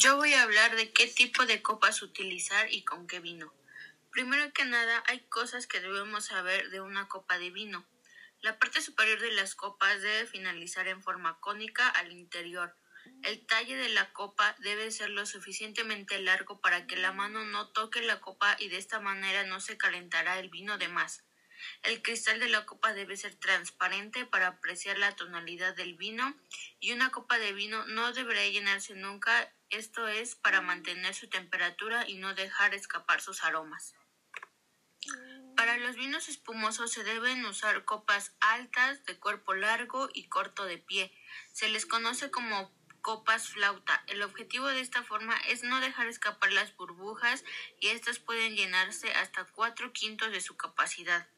Yo voy a hablar de qué tipo de copas utilizar y con qué vino. Primero que nada, hay cosas que debemos saber de una copa de vino. La parte superior de las copas debe finalizar en forma cónica al interior. El talle de la copa debe ser lo suficientemente largo para que la mano no toque la copa y de esta manera no se calentará el vino de más. El cristal de la copa debe ser transparente para apreciar la tonalidad del vino y una copa de vino no deberá llenarse nunca, esto es para mantener su temperatura y no dejar escapar sus aromas. Para los vinos espumosos se deben usar copas altas, de cuerpo largo y corto de pie. Se les conoce como copas flauta. El objetivo de esta forma es no dejar escapar las burbujas y estas pueden llenarse hasta cuatro quintos de su capacidad.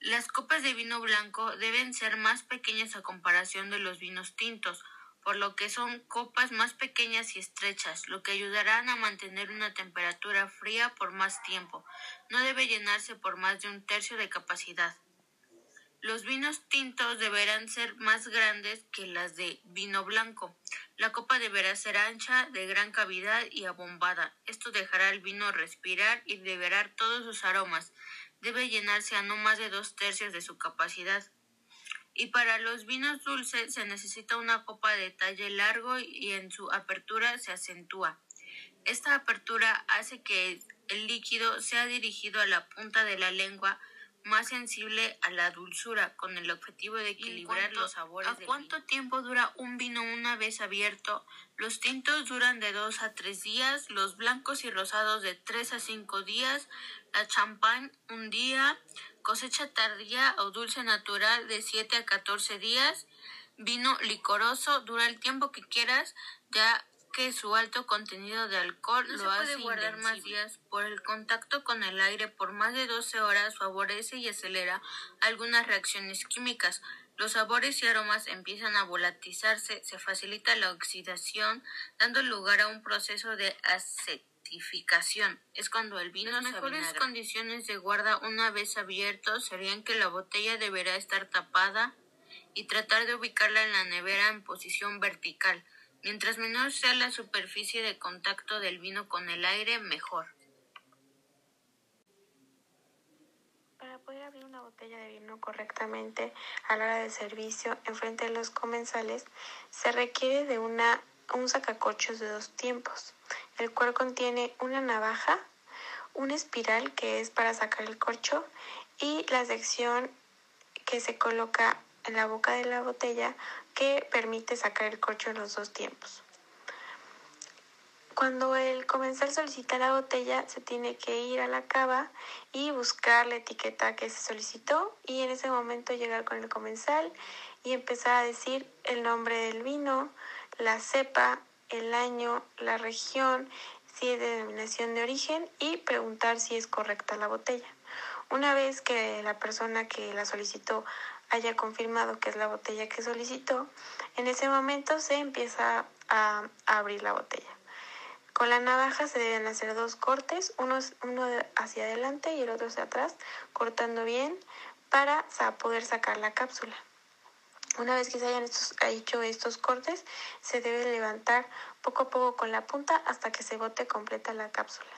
Las copas de vino blanco deben ser más pequeñas a comparación de los vinos tintos, por lo que son copas más pequeñas y estrechas, lo que ayudarán a mantener una temperatura fría por más tiempo. No debe llenarse por más de un tercio de capacidad. Los vinos tintos deberán ser más grandes que las de vino blanco. La copa deberá ser ancha, de gran cavidad y abombada. Esto dejará al vino respirar y liberar todos sus aromas debe llenarse a no más de dos tercios de su capacidad. Y para los vinos dulces se necesita una copa de talle largo y en su apertura se acentúa. Esta apertura hace que el líquido sea dirigido a la punta de la lengua más sensible a la dulzura, con el objetivo de equilibrar los sabores. ¿A cuánto tiempo dura un vino una vez abierto? Los tintos duran de dos a tres días, los blancos y rosados de tres a cinco días, la champán un día, cosecha tardía o dulce natural de siete a catorce días, vino licoroso dura el tiempo que quieras, ya que su alto contenido de alcohol lo hace guardar más días. Por el contacto con el aire por más de 12 horas favorece y acelera algunas reacciones químicas. Los sabores y aromas empiezan a volatilizarse, se facilita la oxidación, dando lugar a un proceso de Es cuando el vino Las mejores condiciones de guarda una vez abierto serían que la botella deberá estar tapada y tratar de ubicarla en la nevera en posición vertical. Mientras menor sea la superficie de contacto del vino con el aire, mejor. Para poder abrir una botella de vino correctamente a la hora de servicio en frente de los comensales, se requiere de una, un sacacorchos de dos tiempos, el cual contiene una navaja, una espiral que es para sacar el corcho y la sección que se coloca en la boca de la botella que permite sacar el corcho en los dos tiempos. Cuando el comensal solicita la botella, se tiene que ir a la cava y buscar la etiqueta que se solicitó y en ese momento llegar con el comensal y empezar a decir el nombre del vino, la cepa, el año, la región, si es de denominación de origen y preguntar si es correcta la botella. Una vez que la persona que la solicitó haya confirmado que es la botella que solicitó, en ese momento se empieza a, abrir la botella. Con la navaja se deben hacer dos cortes, uno, uno hacia adelante y el otro hacia atrás, cortando bien para poder sacar la cápsula. Una vez que se hayan hecho estos cortes, se debe levantar poco a poco con la punta hasta que se bote completa la cápsula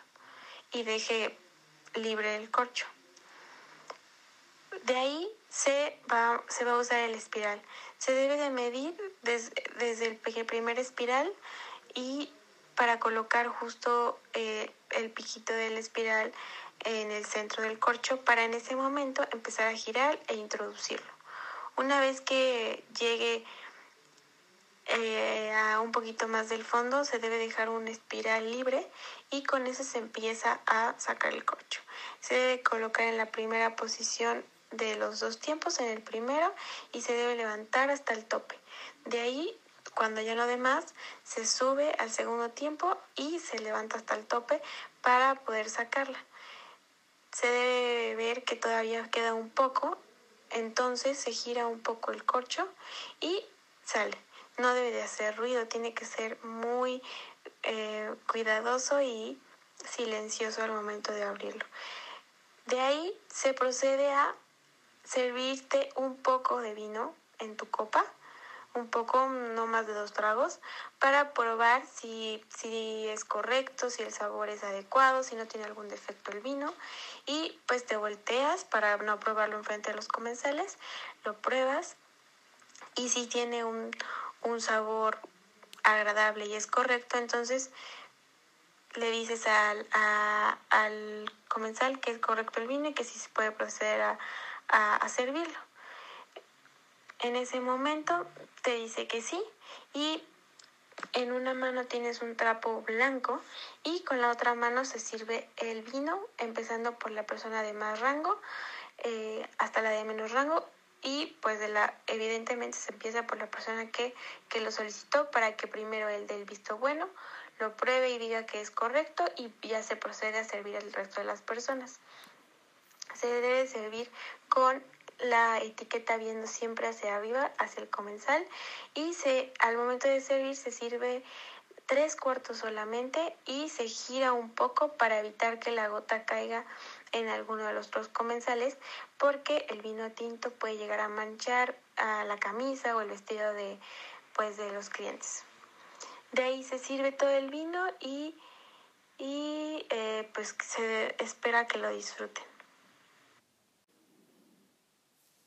y deje libre el corcho. De ahí se va, a usar el espiral. Se debe de medir desde el primer espiral y para colocar justo eh, el piquito del espiral en el centro del corcho para en ese momento empezar a girar e introducirlo. Una vez que llegue eh, a un poquito más del fondo se debe dejar una espiral libre y con eso se empieza a sacar el corcho. Se debe colocar en la primera posición de los dos tiempos en el primero y se debe levantar hasta el tope. De ahí, cuando ya no de más, se sube al segundo tiempo y se levanta hasta el tope para poder sacarla. Se debe ver que todavía queda un poco, entonces se gira un poco el corcho y sale. No debe de hacer ruido, tiene que ser muy eh, cuidadoso y silencioso al momento de abrirlo. De ahí se procede a servirte un poco de vino en tu copa, un poco, no más de dos tragos, para probar si, si es correcto, si el sabor es adecuado, si no tiene algún defecto el vino. Y pues te volteas para no probarlo enfrente de los comensales, lo pruebas y si tiene un, un sabor agradable y es correcto, entonces le dices al, al comensal que es correcto el vino y que sí se puede proceder a, a, servirlo. En ese momento te dice que sí y en una mano tienes un trapo blanco y con la otra mano se sirve el vino, empezando por la persona de más rango eh, hasta la de menos rango y pues de la evidentemente se empieza por la persona que, que lo solicitó para que primero el del visto bueno lo pruebe y diga que es correcto y ya se procede a servir al resto de las personas. Se debe servir con la etiqueta viendo siempre hacia arriba, hacia el comensal y se, al momento de servir se sirve tres cuartos solamente y se gira un poco para evitar que la gota caiga en alguno de los dos comensales porque el vino tinto puede llegar a manchar a la camisa o el vestido de pues de los clientes. De ahí se sirve todo el vino y, y eh, pues se espera que lo disfruten.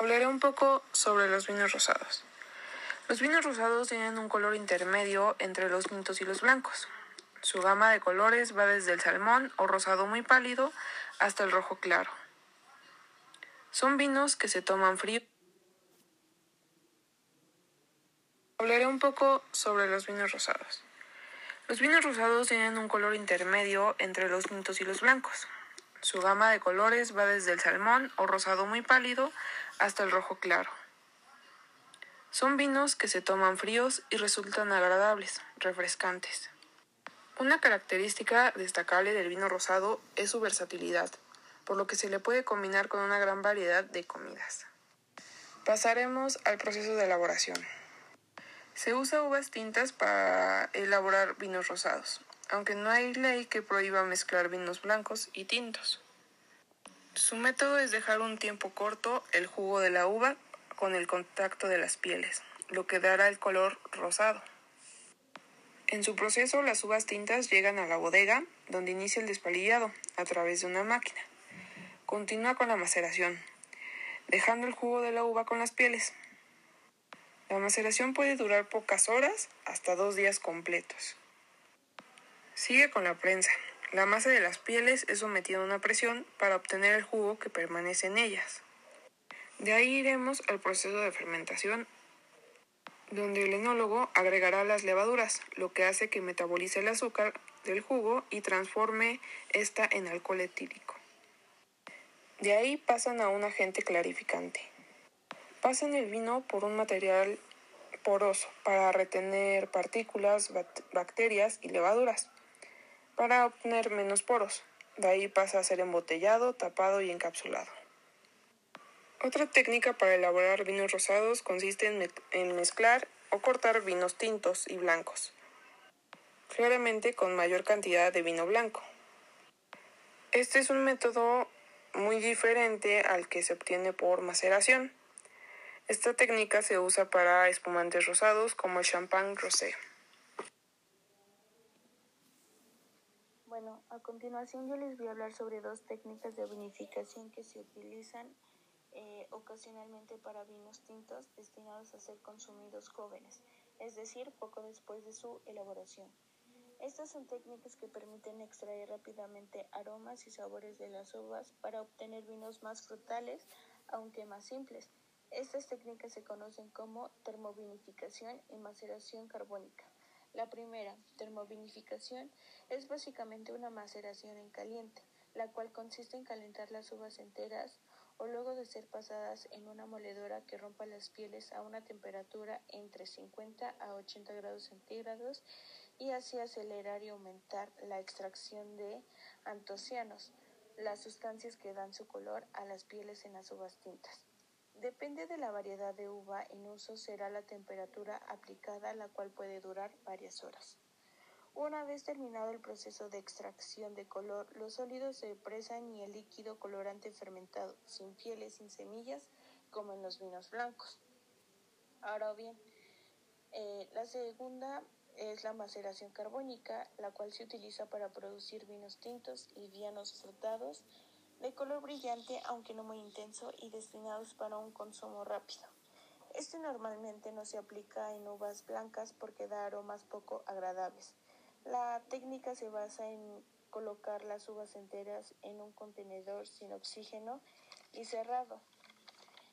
Hablaré un poco sobre los vinos rosados. Los vinos rosados tienen un color intermedio entre los tintos y los blancos. Su gama de colores va desde el salmón o rosado muy pálido hasta el rojo claro. Son vinos que se toman frío. Hablaré un poco sobre los vinos rosados. Los vinos rosados tienen un color intermedio entre los tintos y los blancos. Su gama de colores va desde el salmón o rosado muy pálido hasta el rojo claro. Son vinos que se toman fríos y resultan agradables, refrescantes. Una característica destacable del vino rosado es su versatilidad, por lo que se le puede combinar con una gran variedad de comidas. Pasaremos al proceso de elaboración. Se usa uvas tintas para elaborar vinos rosados, aunque no hay ley que prohíba mezclar vinos blancos y tintos. Su método es dejar un tiempo corto el jugo de la uva con el contacto de las pieles, lo que dará el color rosado. En su proceso, las uvas tintas llegan a la bodega, donde inicia el despalillado a través de una máquina. Continúa con la maceración, dejando el jugo de la uva con las pieles. La maceración puede durar pocas horas hasta dos días completos. Sigue con la prensa. La masa de las pieles es sometida a una presión para obtener el jugo que permanece en ellas. De ahí iremos al proceso de fermentación, donde el enólogo agregará las levaduras, lo que hace que metabolice el azúcar del jugo y transforme esta en alcohol etílico. De ahí pasan a un agente clarificante. Pasan el vino por un material poroso para retener partículas, bacterias y levaduras, para obtener menos poros. De ahí pasa a ser embotellado, tapado y encapsulado. Otra técnica para elaborar vinos rosados consiste en, mezclar o cortar vinos tintos y blancos, claramente con mayor cantidad de vino blanco. Este es un método muy diferente al que se obtiene por maceración esta técnica se usa para espumantes rosados como el champán rosé. Bueno, a continuación yo les voy a hablar sobre dos técnicas de vinificación que se utilizan eh, ocasionalmente para vinos tintos destinados a ser consumidos jóvenes, es decir, poco después de su elaboración. Estas son técnicas que permiten extraer rápidamente aromas y sabores de las uvas para obtener vinos más frutales, aunque más simples estas técnicas se conocen como termovinificación y maceración carbónica. La primera, termovinificación, es básicamente una maceración en caliente, la cual consiste en calentar las uvas enteras o luego de ser pasadas en una moledora que rompa las pieles a una temperatura entre 50 a 80 grados centígrados y así acelerar y aumentar la extracción de antocianos, las sustancias que dan su color a las pieles en las uvas tintas. Depende de la variedad de uva en uso será la temperatura aplicada, la cual puede durar varias horas. Una vez terminado el proceso de extracción de color, los sólidos se presan y el líquido colorante fermentado, sin pieles, sin semillas, como en los vinos blancos. Ahora bien, Eh, la segunda es la maceración carbónica, la cual se utiliza para producir vinos tintos, livianos frutados, de color brillante aunque no muy intenso y destinados para un consumo rápido. Este normalmente no se aplica en uvas blancas porque da aromas poco agradables. La técnica se basa en colocar las uvas enteras en un contenedor sin oxígeno y cerrado.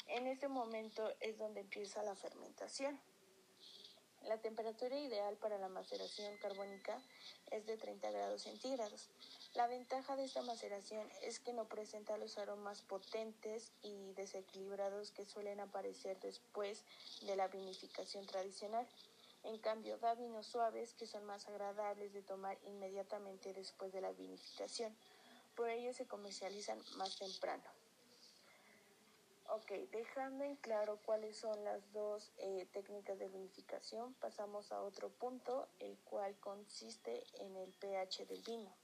En este momento es donde empieza la fermentación. La temperatura ideal para la maceración carbónica es de 30 grados centígrados. La ventaja de esta maceración es que no presenta los aromas potentes y desequilibrados que suelen aparecer después de la vinificación tradicional. En cambio, da vinos suaves que son más agradables de tomar inmediatamente después de la vinificación. Por ello se comercializan más temprano. Ok, dejando en claro cuáles son las dos eh, técnicas de vinificación, pasamos a otro punto, el cual consiste en el pH del vino.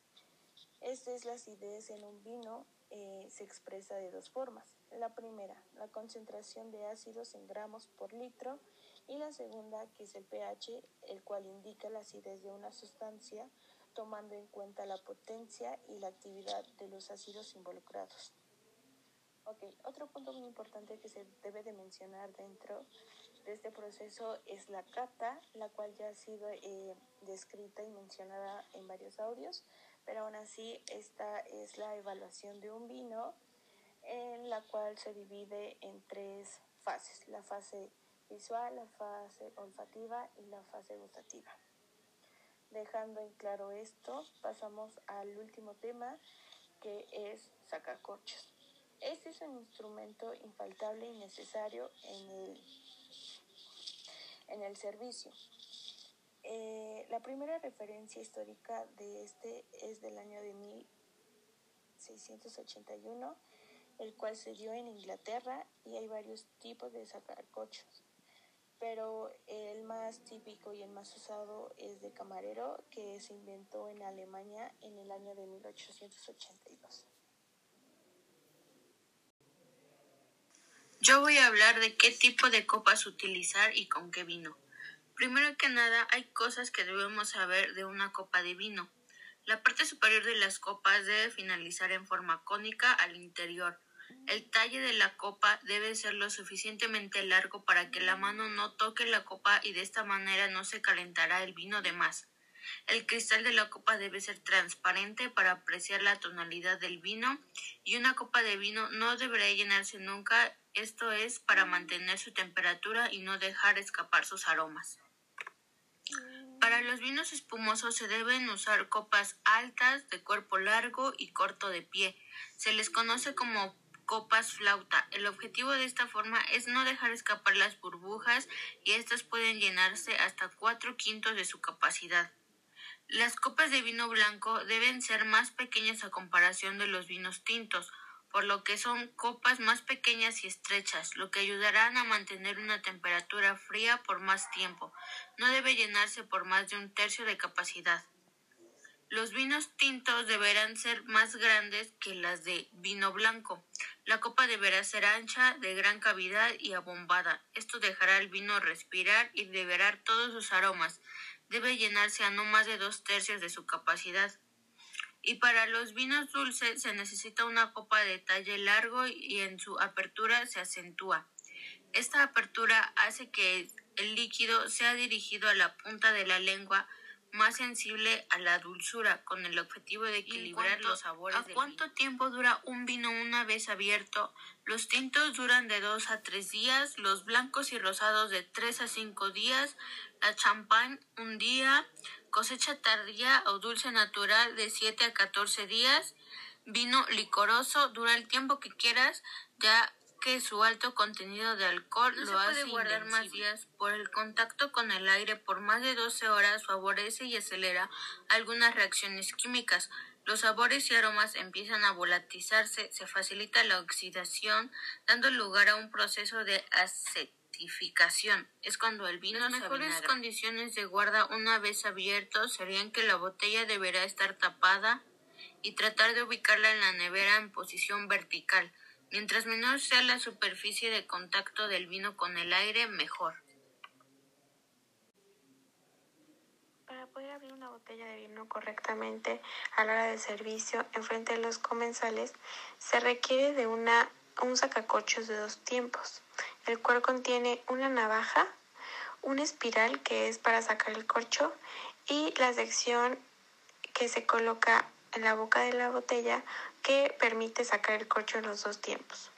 Esta es la acidez en un vino, eh, se expresa de dos formas. La primera, la concentración de ácidos en gramos por litro, y la segunda, que es el pH, el cual indica la acidez de una sustancia, tomando en cuenta la potencia y la actividad de los ácidos involucrados. Ok, otro punto muy importante que se debe de mencionar dentro de este proceso es la cata, la cual ya ha sido eh, descrita y mencionada en varios audios, pero aún así esta es la evaluación de un vino en la cual se divide en tres fases, la fase visual, la fase olfativa y la fase gustativa. Dejando en claro esto, pasamos al último tema que es sacacorchos. Este es un instrumento infaltable y necesario en el, en el servicio. Eh, la primera referencia histórica de este es del año de 1681, el cual se dio en Inglaterra y hay varios tipos de sacacorchos. Pero el más típico y el más usado es de camarero, que se inventó en Alemania en el año de 1882. Yo voy a hablar de qué tipo de copas utilizar y con qué vino. Primero que nada, hay cosas que debemos saber de una copa de vino. La parte superior de las copas debe finalizar en forma cónica al interior. El talle de la copa debe ser lo suficientemente largo para que la mano no toque la copa y de esta manera no se calentará el vino de más. El cristal de la copa debe ser transparente para apreciar la tonalidad del vino y una copa de vino no deberá llenarse nunca esto es para mantener su temperatura y no dejar escapar sus aromas. Para los vinos espumosos se deben usar copas altas, de cuerpo largo y corto de pie. Se les conoce como copas flauta. El objetivo de esta forma es no dejar escapar las burbujas y estas pueden llenarse hasta cuatro quintos de su capacidad. Las copas de vino blanco deben ser más pequeñas a comparación de los vinos tintos, por lo que son copas más pequeñas y estrechas, lo que ayudarán a mantener una temperatura fría por más tiempo. No debe llenarse por más de un tercio de capacidad. Los vinos tintos deberán ser más grandes que las de vino blanco. La copa deberá ser ancha, de gran cavidad y abombada. Esto dejará al vino respirar y liberar todos sus aromas. Debe llenarse a no más de dos tercios de su capacidad y para los vinos dulces se necesita una copa de talle largo y en su apertura se acentúa. Esta apertura hace que el líquido sea dirigido a la punta de la lengua más sensible a la dulzura con el objetivo de equilibrar los sabores. ¿A cuánto tiempo dura un vino una vez abierto? Los tintos duran de 2 a 3 días, los blancos y rosados de 3 a 5 días, la champán un día, cosecha tardía o dulce natural de 7 a 14 días, vino licoroso dura el tiempo que quieras, ya que su alto contenido de alcohol lo hace guardar más días. Por el contacto con el aire por más de 12 horas favorece y acelera algunas reacciones químicas. Los sabores y aromas empiezan a volatilizarse, se facilita la oxidación, dando lugar a un proceso de Es cuando el vino Las mejores condiciones de guarda una vez abierto serían que la botella deberá estar tapada y tratar de ubicarla en la nevera en posición vertical. Mientras menor sea la superficie de contacto del vino con el aire, mejor. poder abrir una botella de vino correctamente a la hora del servicio en frente de los comensales, se requiere de una, un sacacorchos de dos tiempos, el cual contiene una navaja, una espiral que es para sacar el corcho y la sección que se coloca en la boca de la botella que permite sacar el corcho en los dos tiempos.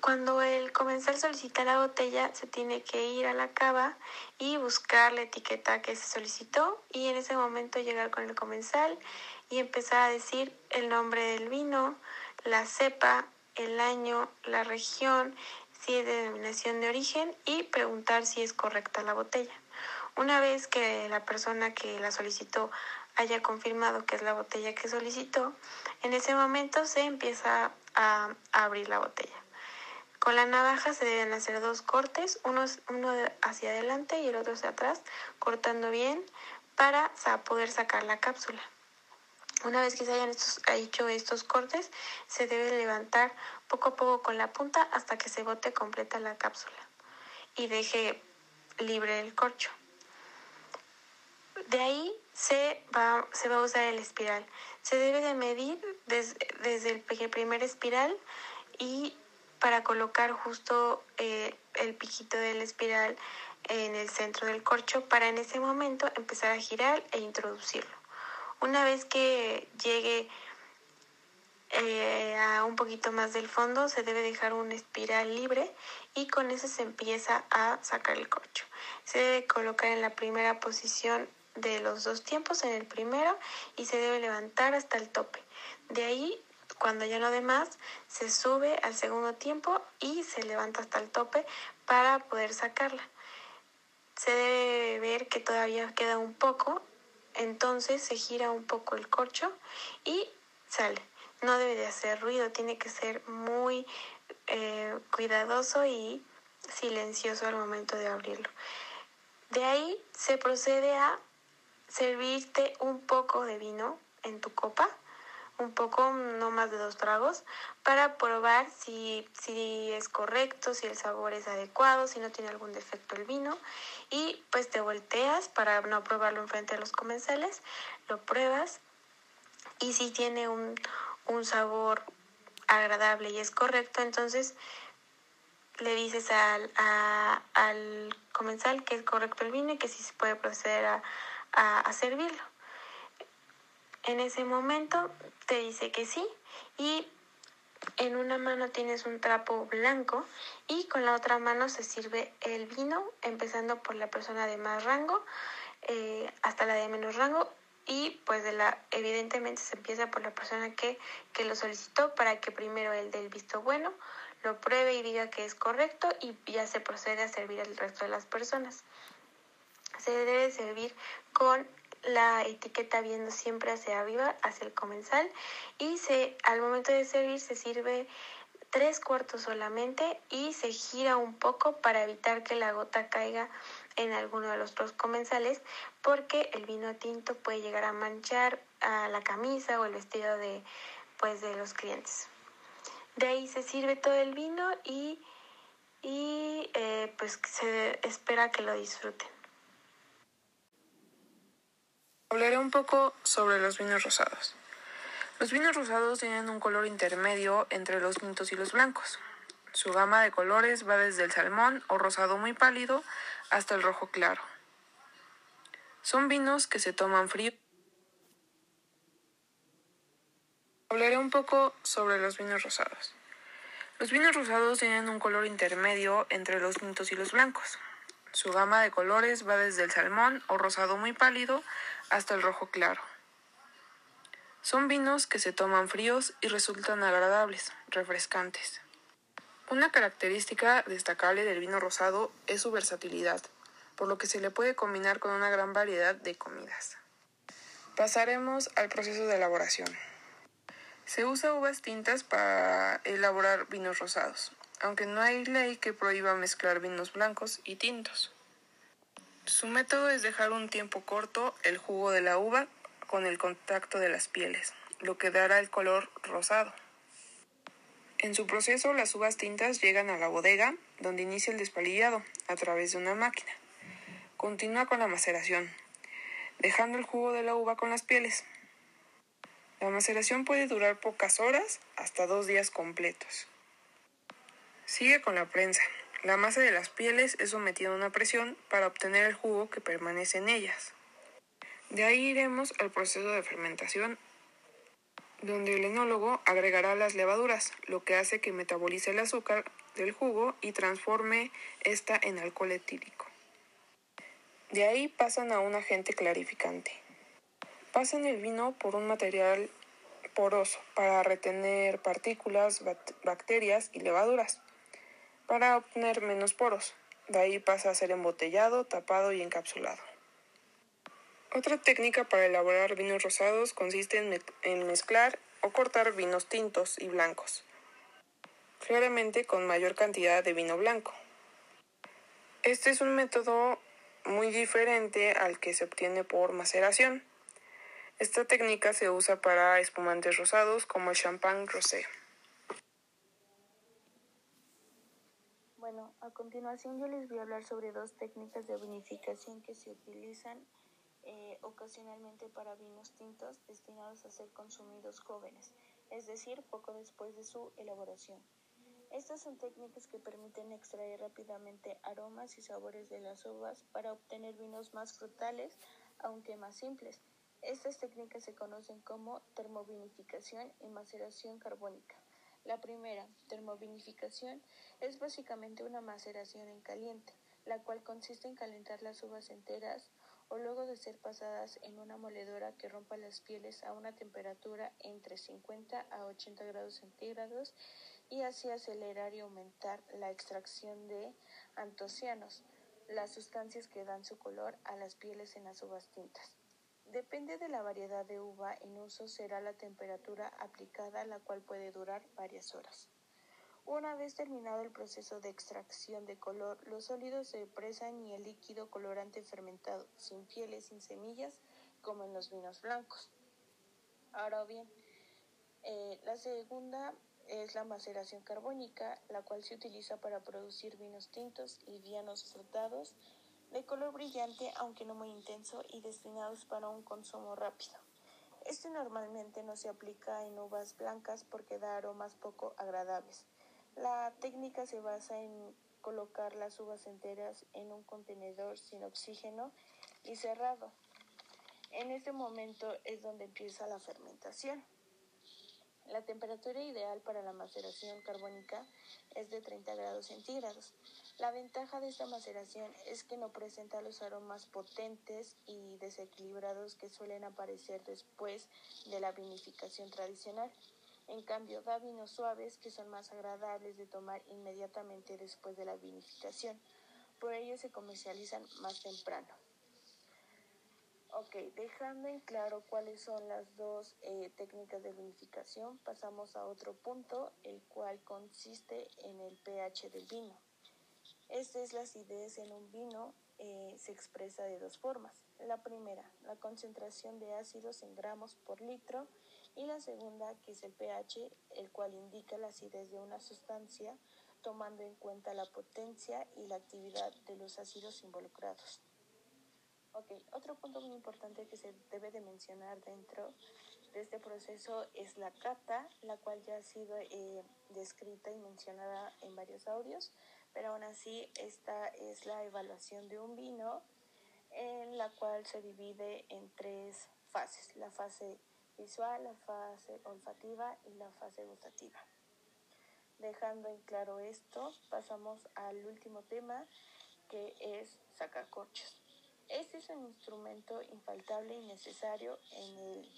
Cuando el comensal solicita la botella, se tiene que ir a la cava y buscar la etiqueta que se solicitó y en ese momento llegar con el comensal y empezar a decir el nombre del vino, la cepa, el año, la región, si es de denominación de origen y preguntar si es correcta la botella. Una vez que la persona que la solicitó haya confirmado que es la botella que solicitó, en ese momento se empieza a abrir la botella. Con la navaja se deben hacer dos cortes, uno, uno hacia adelante y el otro hacia atrás, cortando bien para poder sacar la cápsula. Una vez que se hayan hecho estos cortes, se debe levantar poco a poco con la punta hasta que se bote completa la cápsula y deje libre el corcho. De ahí se va, a usar el espiral. Se debe de medir desde el primer espiral y para colocar justo eh, el piquito de la espiral en el centro del corcho para en ese momento empezar a girar e introducirlo. Una vez que llegue eh, a un poquito más del fondo se debe dejar una espiral libre y con eso se empieza a sacar el corcho. Se debe colocar en la primera posición de los dos tiempos, en el primero, y se debe levantar hasta el tope. De ahí cuando ya no de más, se sube al segundo tiempo y se levanta hasta el tope para poder sacarla. Se debe ver que todavía queda un poco, entonces se gira un poco el corcho y sale. No debe de hacer ruido, tiene que ser muy eh, cuidadoso y silencioso al momento de abrirlo. De ahí se procede a servirte un poco de vino en tu copa un poco, no más de dos tragos, para probar si, si es correcto, si el sabor es adecuado, si no tiene algún defecto el vino. Y pues te volteas para no probarlo enfrente de los comensales, lo pruebas y si tiene un, un sabor agradable y es correcto, entonces le dices al, al comensal que es correcto el vino y que sí se puede proceder a, a servirlo. En ese momento te dice que sí y en una mano tienes un trapo blanco y con la otra mano se sirve el vino, empezando por la persona de más rango eh, hasta la de menos rango y pues de la evidentemente se empieza por la persona que, que lo solicitó para que primero el del visto bueno lo pruebe y diga que es correcto y ya se procede a servir al resto de las personas. Se debe servir con la etiqueta viendo siempre hacia arriba, hacia el comensal y se, al momento de servir se sirve tres cuartos solamente y se gira un poco para evitar que la gota caiga en alguno de los dos comensales porque el vino tinto puede llegar a manchar a la camisa o el vestido de pues de los clientes. De ahí se sirve todo el vino y, y eh, pues se espera que lo disfruten. Hablaré un poco sobre los vinos rosados. Los vinos rosados tienen un color intermedio entre los tintos y los blancos. Su gama de colores va desde el salmón o rosado muy pálido hasta el rojo claro. Son vinos que se toman frío. Hablaré un poco sobre los vinos rosados. Los vinos rosados tienen un color intermedio entre los tintos y los blancos. Su gama de colores va desde el salmón o rosado muy pálido hasta el rojo claro. Son vinos que se toman fríos y resultan agradables, refrescantes. Una característica destacable del vino rosado es su versatilidad, por lo que se le puede combinar con una gran variedad de comidas. Pasaremos al proceso de elaboración. Se usa uvas tintas para elaborar vinos rosados aunque no hay ley que prohíba mezclar vinos blancos y tintos. Su método es dejar un tiempo corto el jugo de la uva con el contacto de las pieles, lo que dará el color rosado. En su proceso, las uvas tintas llegan a la bodega, donde inicia el despalillado a través de una máquina. Continúa con la maceración, dejando el jugo de la uva con las pieles. La maceración puede durar pocas horas hasta dos días completos. Sigue con la prensa. La masa de las pieles es sometida a una presión para obtener el jugo que permanece en ellas. De ahí iremos al proceso de fermentación, donde el enólogo agregará las levaduras, lo que hace que metabolice el azúcar del jugo y transforme esta en alcohol etílico. De ahí pasan a un agente clarificante. Pasan el vino por un material poroso para retener partículas, bacterias y levaduras, para obtener menos poros. De ahí pasa a ser embotellado, tapado y encapsulado. Otra técnica para elaborar vinos rosados consiste en, mezclar o cortar vinos tintos y blancos, claramente con mayor cantidad de vino blanco. Este es un método muy diferente al que se obtiene por maceración. Esta técnica se usa para espumantes rosados como el champán rosé. Bueno, a continuación yo les voy a hablar sobre dos técnicas de vinificación que se utilizan eh, ocasionalmente para vinos tintos destinados a ser consumidos jóvenes, es decir, poco después de su elaboración. Estas son técnicas que permiten extraer rápidamente aromas y sabores de las uvas para obtener vinos más frutales, aunque más simples. Estas técnicas se conocen como termovinificación y maceración carbónica. La primera, termovinificación, es básicamente una maceración en caliente, la cual consiste en calentar las uvas enteras o luego de ser pasadas en una moledora que rompa las pieles a una temperatura entre 50 a 80 grados centígrados y así acelerar y aumentar la extracción de antocianos, las sustancias que dan su color a las pieles en las uvas tintas. Depende de la variedad de uva en uso será la temperatura aplicada, la cual puede durar varias horas. Una vez terminado el proceso de extracción de color, los sólidos se presan y el líquido colorante fermentado, sin pieles, sin semillas, como en los vinos blancos. Ahora bien, eh, la segunda es la maceración carbónica, la cual se utiliza para producir vinos tintos y vianos frutados de color brillante aunque no muy intenso y destinados para un consumo rápido. Este normalmente no se aplica en uvas blancas porque da aromas poco agradables. La técnica se basa en colocar las uvas enteras en un contenedor sin oxígeno y cerrado. En este momento es donde empieza la fermentación. La temperatura ideal para la maceración carbónica es de 30 grados centígrados. La ventaja de esta maceración es que no presenta los aromas potentes y desequilibrados que suelen aparecer después de la vinificación tradicional. En cambio, da vinos suaves que son más agradables de tomar inmediatamente después de la vinificación. Por ello se comercializan más temprano. Ok, dejando en claro cuáles son las dos eh, técnicas de vinificación, pasamos a otro punto, el cual consiste en el pH del vino. Esta es la acidez en un vino, eh, se expresa de dos formas. La primera, la concentración de ácidos en gramos por litro, y la segunda, que es el pH, el cual indica la acidez de una sustancia, tomando en cuenta la potencia y la actividad de los ácidos involucrados. Ok, otro punto muy importante que se debe de mencionar dentro de este proceso es la cata, la cual ya ha sido eh, descrita y mencionada en varios audios pero aún así esta es la evaluación de un vino en la cual se divide en tres fases, la fase visual, la fase olfativa y la fase gustativa. Dejando en claro esto, pasamos al último tema que es sacacorchos. Este es un instrumento infaltable y necesario en el,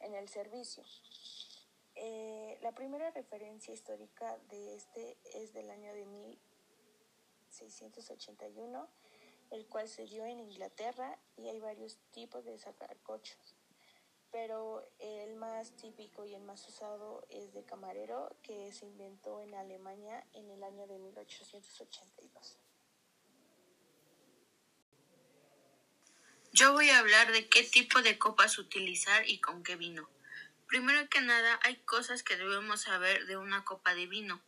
en el servicio. La primera referencia histórica de este es del año de 1681, el cual se dio en Inglaterra y hay varios tipos de sacacorchos. Pero el más típico y el más usado es de camarero, que se inventó en Alemania en el año de 1882. Yo voy a hablar de qué tipo de copas utilizar y con qué vino. Primero que nada, hay cosas que debemos saber de una copa de vino.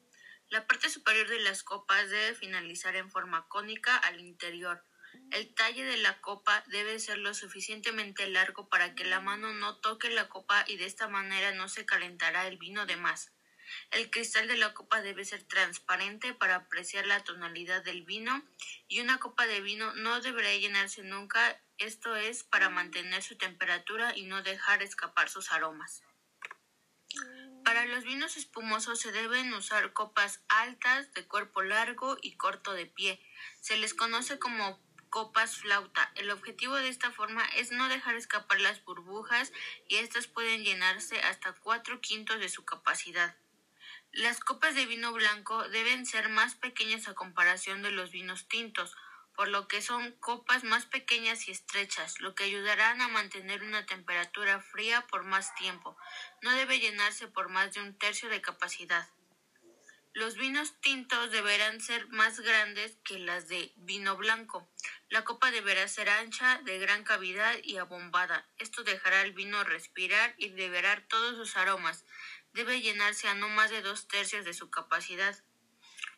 La parte superior de las copas debe finalizar en forma cónica al interior. El talle de la copa debe ser lo suficientemente largo para que la mano no toque la copa y de esta manera no se calentará el vino de más. El cristal de la copa debe ser transparente para apreciar la tonalidad del vino y una copa de vino no deberá llenarse nunca, esto es para mantener su temperatura y no dejar escapar sus aromas. Para los vinos espumosos se deben usar copas altas, de cuerpo largo y corto de pie. Se les conoce como copas flauta. El objetivo de esta forma es no dejar escapar las burbujas y estas pueden llenarse hasta cuatro quintos de su capacidad. Las copas de vino blanco deben ser más pequeñas a comparación de los vinos tintos, por lo que son copas más pequeñas y estrechas, lo que ayudarán a mantener una temperatura fría por más tiempo. No debe llenarse por más de un tercio de capacidad. Los vinos tintos deberán ser más grandes que las de vino blanco. La copa deberá ser ancha, de gran cavidad y abombada. Esto dejará al vino respirar y liberar todos sus aromas debe llenarse a no más de dos tercios de su capacidad.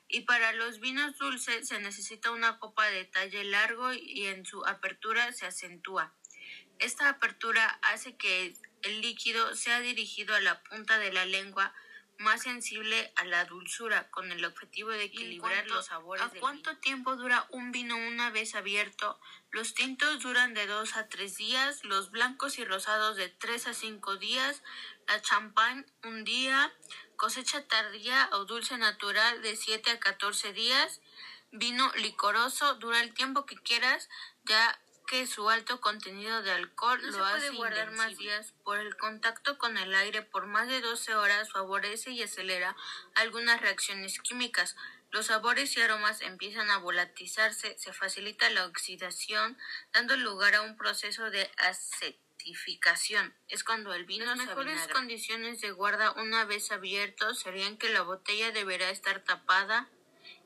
Y para los vinos dulces se necesita una copa de talle largo y en su apertura se acentúa. Esta apertura hace que el líquido sea dirigido a la punta de la lengua más sensible a la dulzura, con el objetivo de equilibrar los sabores. ¿A cuánto tiempo dura un vino una vez abierto? Los tintos duran de dos a tres días, los blancos y rosados de tres a cinco días, la champán un día, cosecha tardía o dulce natural de siete a catorce días, vino licoroso dura el tiempo que quieras, ya que su alto contenido de alcohol lo hace guardar más días. Por el contacto con el aire por más de 12 horas favorece y acelera algunas reacciones químicas. Los sabores y aromas empiezan a volatilizarse, se facilita la oxidación, dando lugar a un proceso de Es cuando el vino Las mejores condiciones de guarda una vez abierto serían que la botella deberá estar tapada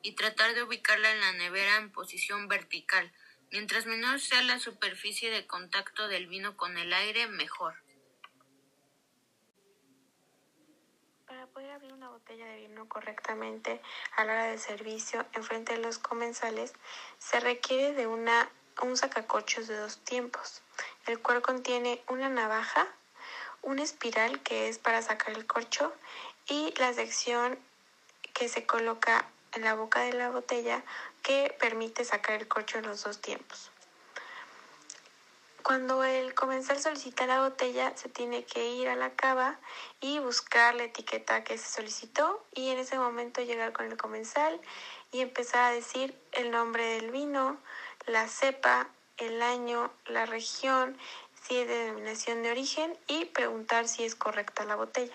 y tratar de ubicarla en la nevera en posición vertical. Mientras menor sea la superficie de contacto del vino con el aire, mejor. Para poder abrir una botella de vino correctamente a la hora de servicio en frente de los comensales, se requiere de una, un sacacorchos de dos tiempos, el cual contiene una navaja, una espiral que es para sacar el corcho y la sección que se coloca en la boca de la botella que permite sacar el corcho en los dos tiempos. Cuando el comensal solicita la botella, se tiene que ir a la cava y buscar la etiqueta que se solicitó y en ese momento llegar con el comensal y empezar a decir el nombre del vino, la cepa, el año, la región, si es de denominación de origen y preguntar si es correcta la botella.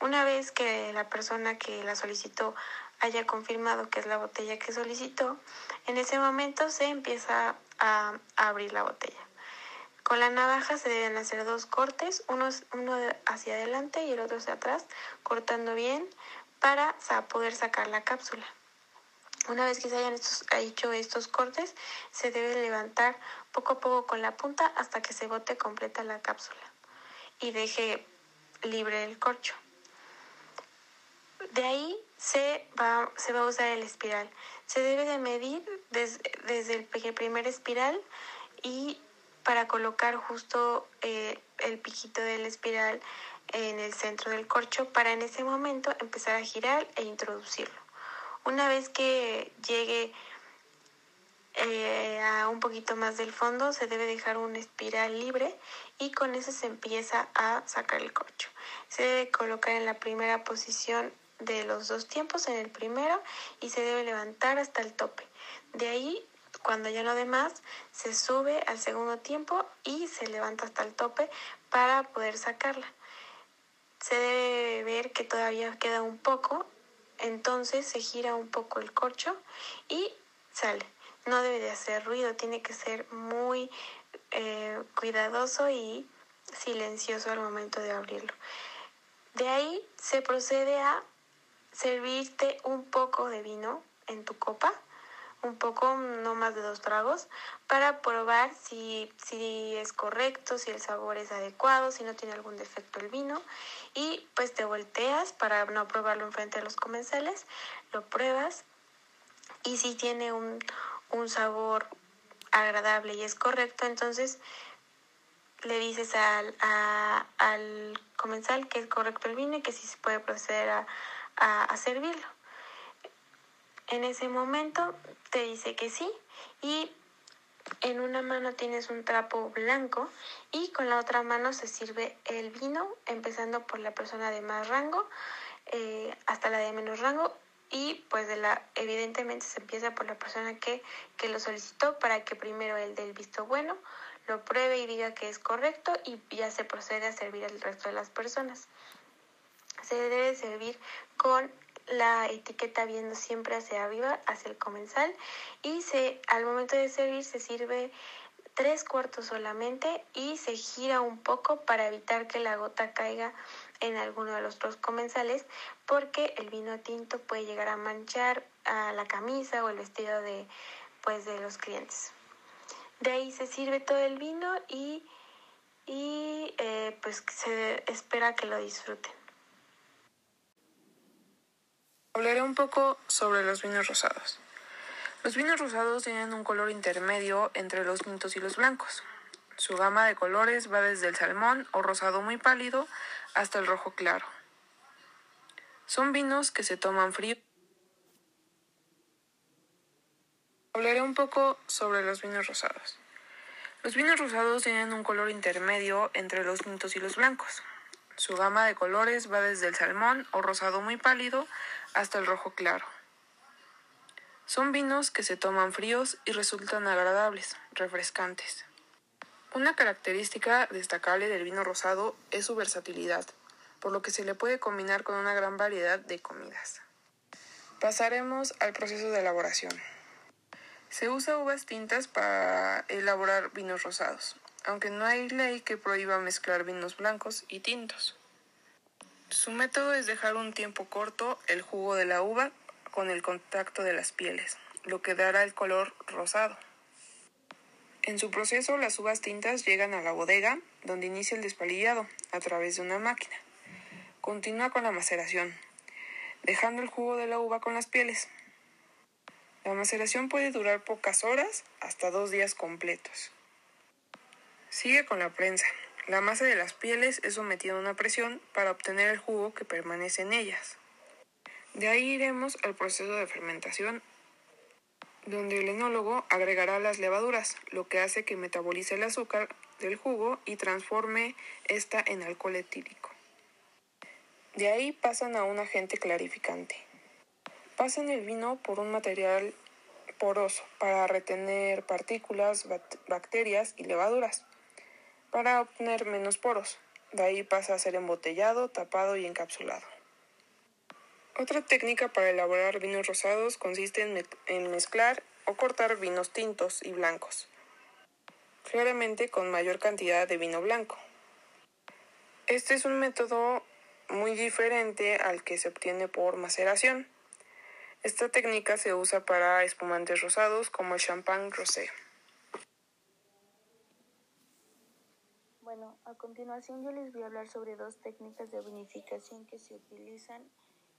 Una vez que la persona que la solicitó haya confirmado que es la botella que solicitó, en ese momento se empieza a, abrir la botella. Con la navaja se deben hacer dos cortes, uno, uno hacia adelante y el otro hacia atrás, cortando bien para poder sacar la cápsula. Una vez que se hayan hecho estos cortes, se debe levantar poco a poco con la punta hasta que se bote completa la cápsula y deje libre el corcho. De ahí se va, a usar el espiral. Se debe de medir desde el primer espiral y para colocar justo eh, el piquito del espiral en el centro del corcho para en ese momento empezar a girar e introducirlo. Una vez que llegue eh, a un poquito más del fondo se debe dejar una espiral libre y con eso se empieza a sacar el corcho. Se debe colocar en la primera posición de los dos tiempos en el primero y se debe levantar hasta el tope. De ahí, cuando ya no de más, se sube al segundo tiempo y se levanta hasta el tope para poder sacarla. Se debe ver que todavía queda un poco, entonces se gira un poco el corcho y sale. No debe de hacer ruido, tiene que ser muy eh, cuidadoso y silencioso al momento de abrirlo. De ahí se procede a servirte un poco de vino en tu copa, un poco, no más de dos tragos, para probar si, si es correcto, si el sabor es adecuado, si no tiene algún defecto el vino. Y pues te volteas para no probarlo enfrente de los comensales, lo pruebas y si tiene un, un sabor agradable y es correcto, entonces le dices al, al comensal que es correcto el vino y que sí se puede proceder a, a servirlo. En ese momento te dice que sí y en una mano tienes un trapo blanco y con la otra mano se sirve el vino, empezando por la persona de más rango eh, hasta la de menos rango y pues de la evidentemente se empieza por la persona que, que lo solicitó para que primero el del visto bueno lo pruebe y diga que es correcto y ya se procede a servir al resto de las personas. Se debe servir con la etiqueta viendo siempre hacia arriba, hacia el comensal y se, al momento de servir se sirve tres cuartos solamente y se gira un poco para evitar que la gota caiga en alguno de los dos comensales porque el vino tinto puede llegar a manchar a la camisa o el vestido de pues de los clientes. De ahí se sirve todo el vino y, y eh, pues se espera que lo disfruten. Hablaré un poco sobre los vinos rosados. Los vinos rosados tienen un color intermedio entre los tintos y los blancos. Su gama de colores va desde el salmón o rosado muy pálido hasta el rojo claro. Son vinos que se toman frío. Hablaré un poco sobre los vinos rosados. Los vinos rosados tienen un color intermedio entre los tintos y los blancos. Su gama de colores va desde el salmón o rosado muy pálido hasta el rojo claro. Son vinos que se toman fríos y resultan agradables, refrescantes. Una característica destacable del vino rosado es su versatilidad, por lo que se le puede combinar con una gran variedad de comidas. Pasaremos al proceso de elaboración. Se usa uvas tintas para elaborar vinos rosados aunque no hay ley que prohíba mezclar vinos blancos y tintos. Su método es dejar un tiempo corto el jugo de la uva con el contacto de las pieles, lo que dará el color rosado. En su proceso, las uvas tintas llegan a la bodega, donde inicia el despalillado a través de una máquina. Continúa con la maceración, dejando el jugo de la uva con las pieles. La maceración puede durar pocas horas hasta dos días completos. Sigue con la prensa. La masa de las pieles es sometida a una presión para obtener el jugo que permanece en ellas. De ahí iremos al proceso de fermentación, donde el enólogo agregará las levaduras, lo que hace que metabolice el azúcar del jugo y transforme esta en alcohol etílico. De ahí pasan a un agente clarificante. Pasan el vino por un material poroso para retener partículas, bacterias y levaduras para obtener menos poros. De ahí pasa a ser embotellado, tapado y encapsulado. Otra técnica para elaborar vinos rosados consiste en, mezclar o cortar vinos tintos y blancos, claramente con mayor cantidad de vino blanco. Este es un método muy diferente al que se obtiene por maceración. Esta técnica se usa para espumantes rosados como el champán rosé. Bueno, a continuación yo les voy a hablar sobre dos técnicas de vinificación que se utilizan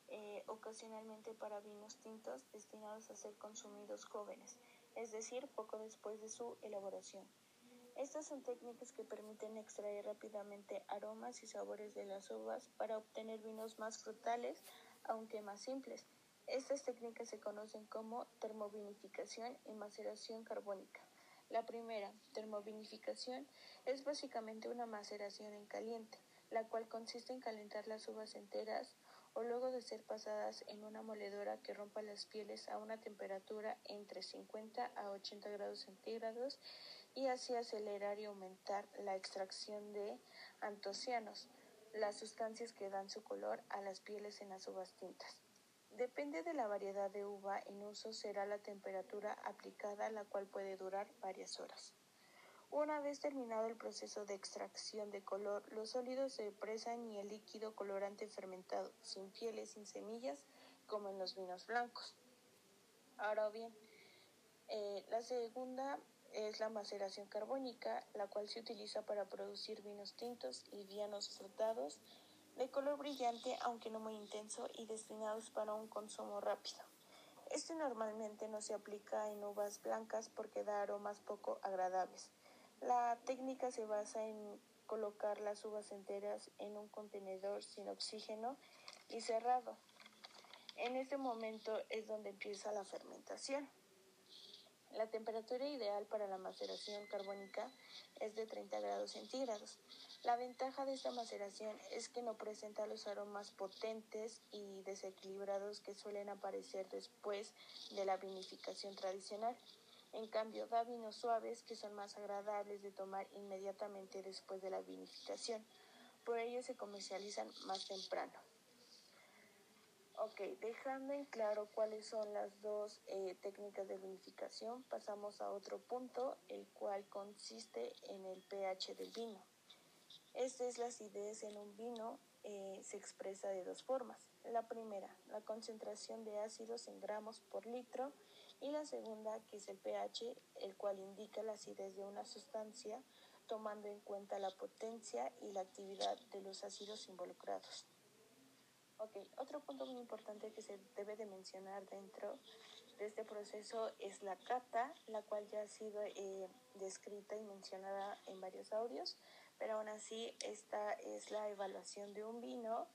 eh, ocasionalmente para vinos tintos destinados a ser consumidos jóvenes, es decir, poco después de su elaboración. Estas son técnicas que permiten extraer rápidamente aromas y sabores de las uvas para obtener vinos más frutales, aunque más simples. Estas técnicas se conocen como termovinificación y maceración carbónica. La primera, termovinificación, es básicamente una maceración en caliente, la cual consiste en calentar las uvas enteras o luego de ser pasadas en una moledora que rompa las pieles a una temperatura entre 50 a 80 grados centígrados y así acelerar y aumentar la extracción de antocianos, las sustancias que dan su color a las pieles en las uvas tintas. Depende de la variedad de uva en uso será la temperatura aplicada, la cual puede durar varias horas. Una vez terminado el proceso de extracción de color, los sólidos se presan y el líquido colorante fermentado, sin pieles, sin semillas, como en los vinos blancos. Ahora bien, eh, la segunda es la maceración carbónica, la cual se utiliza para producir vinos tintos y vianos frutados de color brillante aunque no muy intenso y destinados para un consumo rápido. Este normalmente no se aplica en uvas blancas porque da aromas poco agradables. La técnica se basa en colocar las uvas enteras en un contenedor sin oxígeno y cerrado. En este momento es donde empieza la fermentación. La temperatura ideal para la maceración carbónica es de 30 grados centígrados. La ventaja de esta maceración es que no presenta los aromas potentes y desequilibrados que suelen aparecer después de la vinificación tradicional. En cambio, da vinos suaves que son más agradables de tomar inmediatamente después de la vinificación. Por ello se comercializan más temprano. Ok, dejando en claro cuáles son las dos eh, técnicas de vinificación, pasamos a otro punto, el cual consiste en el pH del vino. Esta es la acidez en un vino, eh, se expresa de dos formas. La primera, la concentración de ácidos en gramos por litro, y la segunda, que es el pH, el cual indica la acidez de una sustancia, tomando en cuenta la potencia y la actividad de los ácidos involucrados. Ok, otro punto muy importante que se debe de mencionar dentro de este proceso es la cata, la cual ya ha sido eh, descrita y mencionada en varios audios, pero aún así esta es la evaluación de un vino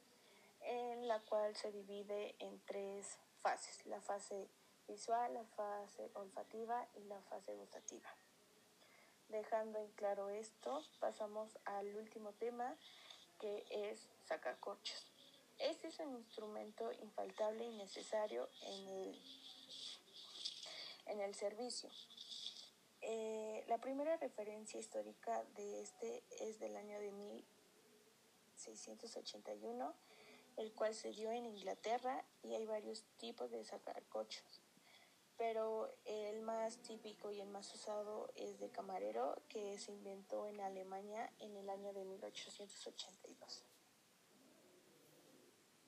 en la cual se divide en tres fases, la fase visual, la fase olfativa y la fase gustativa. Dejando en claro esto, pasamos al último tema que es sacacorchos. Este es un instrumento infaltable y necesario en el, en el servicio. Eh, la primera referencia histórica de este es del año de 1681, el cual se dio en Inglaterra y hay varios tipos de sacacorchos. Pero el más típico y el más usado es de camarero, que se inventó en Alemania en el año de 1882.